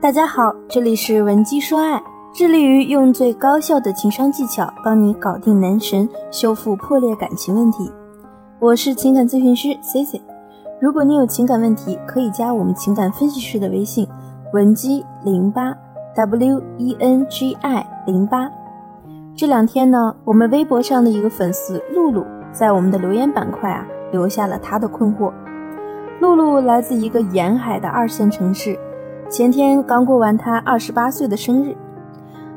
大家好，这里是文姬说爱，致力于用最高效的情商技巧帮你搞定男神，修复破裂感情问题。我是情感咨询师 C C。如果你有情感问题，可以加我们情感分析师的微信文姬零八 W E N G I 零八。这两天呢，我们微博上的一个粉丝露露在我们的留言板块啊留下了她的困惑。露露来自一个沿海的二线城市。前天刚过完他二十八岁的生日，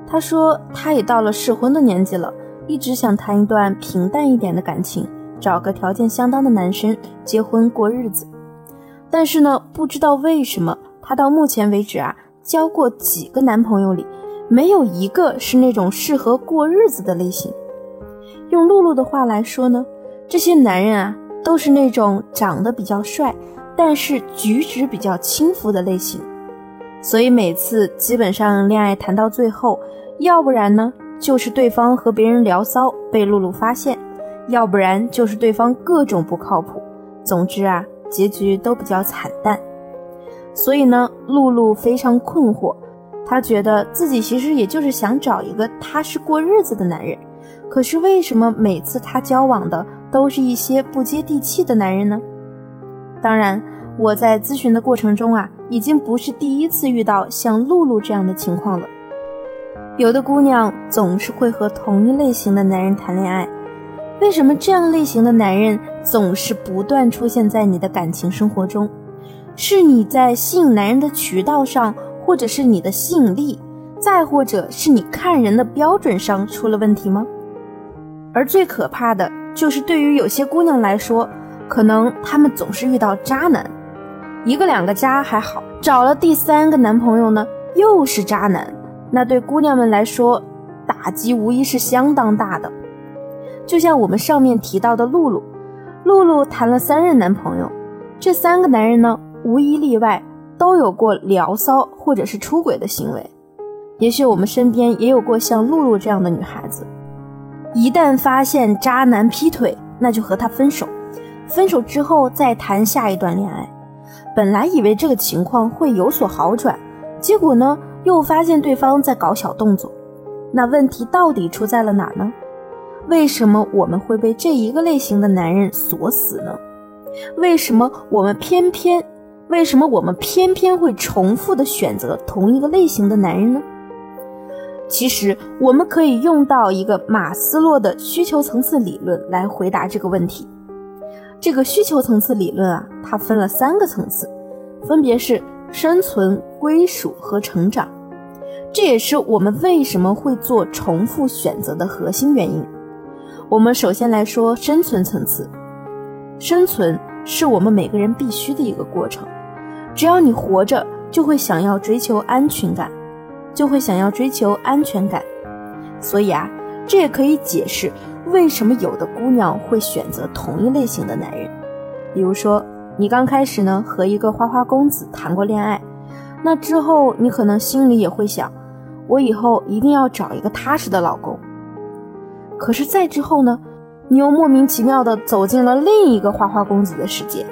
他说他也到了适婚的年纪了，一直想谈一段平淡一点的感情，找个条件相当的男生结婚过日子。但是呢，不知道为什么他到目前为止啊，交过几个男朋友里，没有一个是那种适合过日子的类型。用露露的话来说呢，这些男人啊，都是那种长得比较帅，但是举止比较轻浮的类型。所以每次基本上恋爱谈到最后，要不然呢就是对方和别人聊骚被露露发现，要不然就是对方各种不靠谱。总之啊，结局都比较惨淡。所以呢，露露非常困惑，她觉得自己其实也就是想找一个踏实过日子的男人，可是为什么每次她交往的都是一些不接地气的男人呢？当然。我在咨询的过程中啊，已经不是第一次遇到像露露这样的情况了。有的姑娘总是会和同一类型的男人谈恋爱，为什么这样类型的男人总是不断出现在你的感情生活中？是你在吸引男人的渠道上，或者是你的吸引力，再或者是你看人的标准上出了问题吗？而最可怕的就是对于有些姑娘来说，可能她们总是遇到渣男。一个两个渣还好，找了第三个男朋友呢，又是渣男，那对姑娘们来说，打击无疑是相当大的。就像我们上面提到的露露，露露谈了三任男朋友，这三个男人呢，无一例外都有过聊骚或者是出轨的行为。也许我们身边也有过像露露这样的女孩子，一旦发现渣男劈腿，那就和他分手，分手之后再谈下一段恋爱。本来以为这个情况会有所好转，结果呢，又发现对方在搞小动作。那问题到底出在了哪儿呢？为什么我们会被这一个类型的男人锁死呢？为什么我们偏偏，为什么我们偏偏会重复的选择同一个类型的男人呢？其实我们可以用到一个马斯洛的需求层次理论来回答这个问题。这个需求层次理论啊，它分了三个层次，分别是生存、归属和成长。这也是我们为什么会做重复选择的核心原因。我们首先来说生存层次，生存是我们每个人必须的一个过程。只要你活着，就会想要追求安全感，就会想要追求安全感。所以啊，这也可以解释。为什么有的姑娘会选择同一类型的男人？比如说，你刚开始呢和一个花花公子谈过恋爱，那之后你可能心里也会想，我以后一定要找一个踏实的老公。可是再之后呢，你又莫名其妙的走进了另一个花花公子的世界，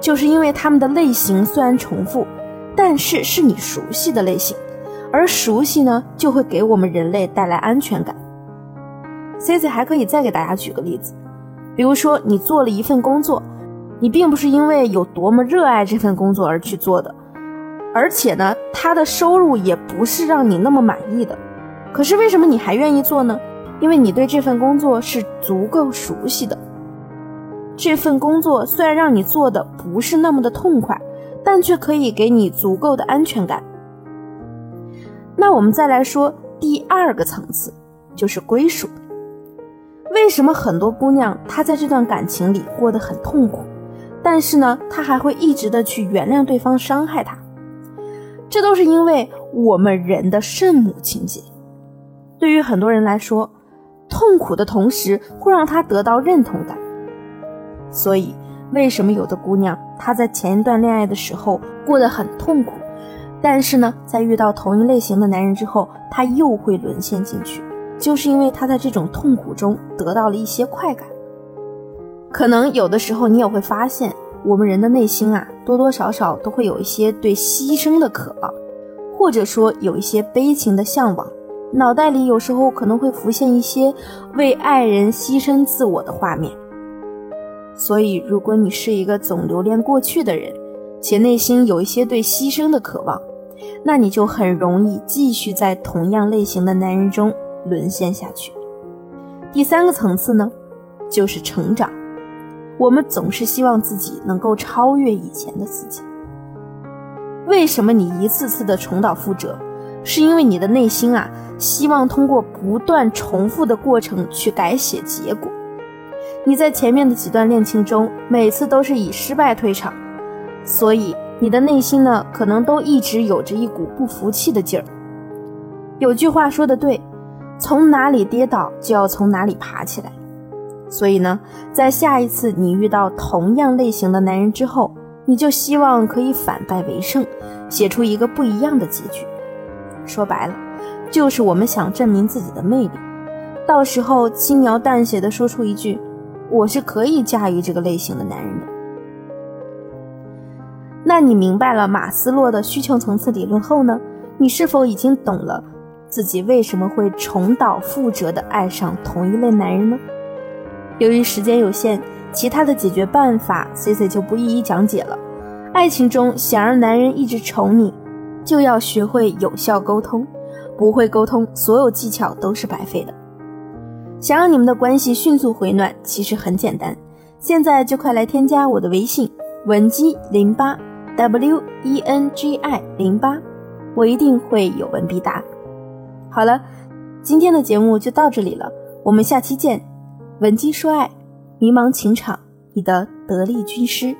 就是因为他们的类型虽然重复，但是是你熟悉的类型，而熟悉呢就会给我们人类带来安全感。C C 还可以再给大家举个例子，比如说你做了一份工作，你并不是因为有多么热爱这份工作而去做的，而且呢，他的收入也不是让你那么满意的。可是为什么你还愿意做呢？因为你对这份工作是足够熟悉的。这份工作虽然让你做的不是那么的痛快，但却可以给你足够的安全感。那我们再来说第二个层次，就是归属。为什么很多姑娘她在这段感情里过得很痛苦，但是呢，她还会一直的去原谅对方伤害她？这都是因为我们人的圣母情节。对于很多人来说，痛苦的同时会让她得到认同感。所以，为什么有的姑娘她在前一段恋爱的时候过得很痛苦，但是呢，在遇到同一类型的男人之后，她又会沦陷进去？就是因为他在这种痛苦中得到了一些快感。可能有的时候你也会发现，我们人的内心啊，多多少少都会有一些对牺牲的渴望。或者说有一些悲情的向往，脑袋里有时候可能会浮现一些为爱人牺牲自我的画面。所以，如果你是一个总留恋过去的人，且内心有一些对牺牲的渴望，那你就很容易继续在同样类型的男人中沦陷下去。第三个层次呢，就是成长。我们总是希望自己能够超越以前的自己。为什么你一次次的重蹈覆辙？是因为你的内心啊，希望通过不断重复的过程去改写结果。你在前面的几段恋情中，每次都是以失败退场，所以你的内心呢，可能都一直有着一股不服气的劲儿。有句话说的对，从哪里跌倒就要从哪里爬起来。所以呢，在下一次你遇到同样类型的男人之后，你就希望可以反败为胜，写出一个不一样的结局。说白了，就是我们想证明自己的魅力，到时候轻描淡写的说出一句：“我是可以驾驭这个类型的男人的。”那你明白了马斯洛的需求层次理论后呢？你是否已经懂了自己为什么会重蹈覆辙的爱上同一类男人呢？由于时间有限，其他的解决办法 C C 就不一一讲解了。爱情中想让男人一直宠你，就要学会有效沟通。不会沟通，所有技巧都是白费的。想让你们的关系迅速回暖，其实很简单，现在就快来添加我的微信文姬零八 W E N G I 零八，我一定会有问必答。好了，今天的节目就到这里了，我们下期见。闻鸡说爱，迷茫情场，你的得力军师。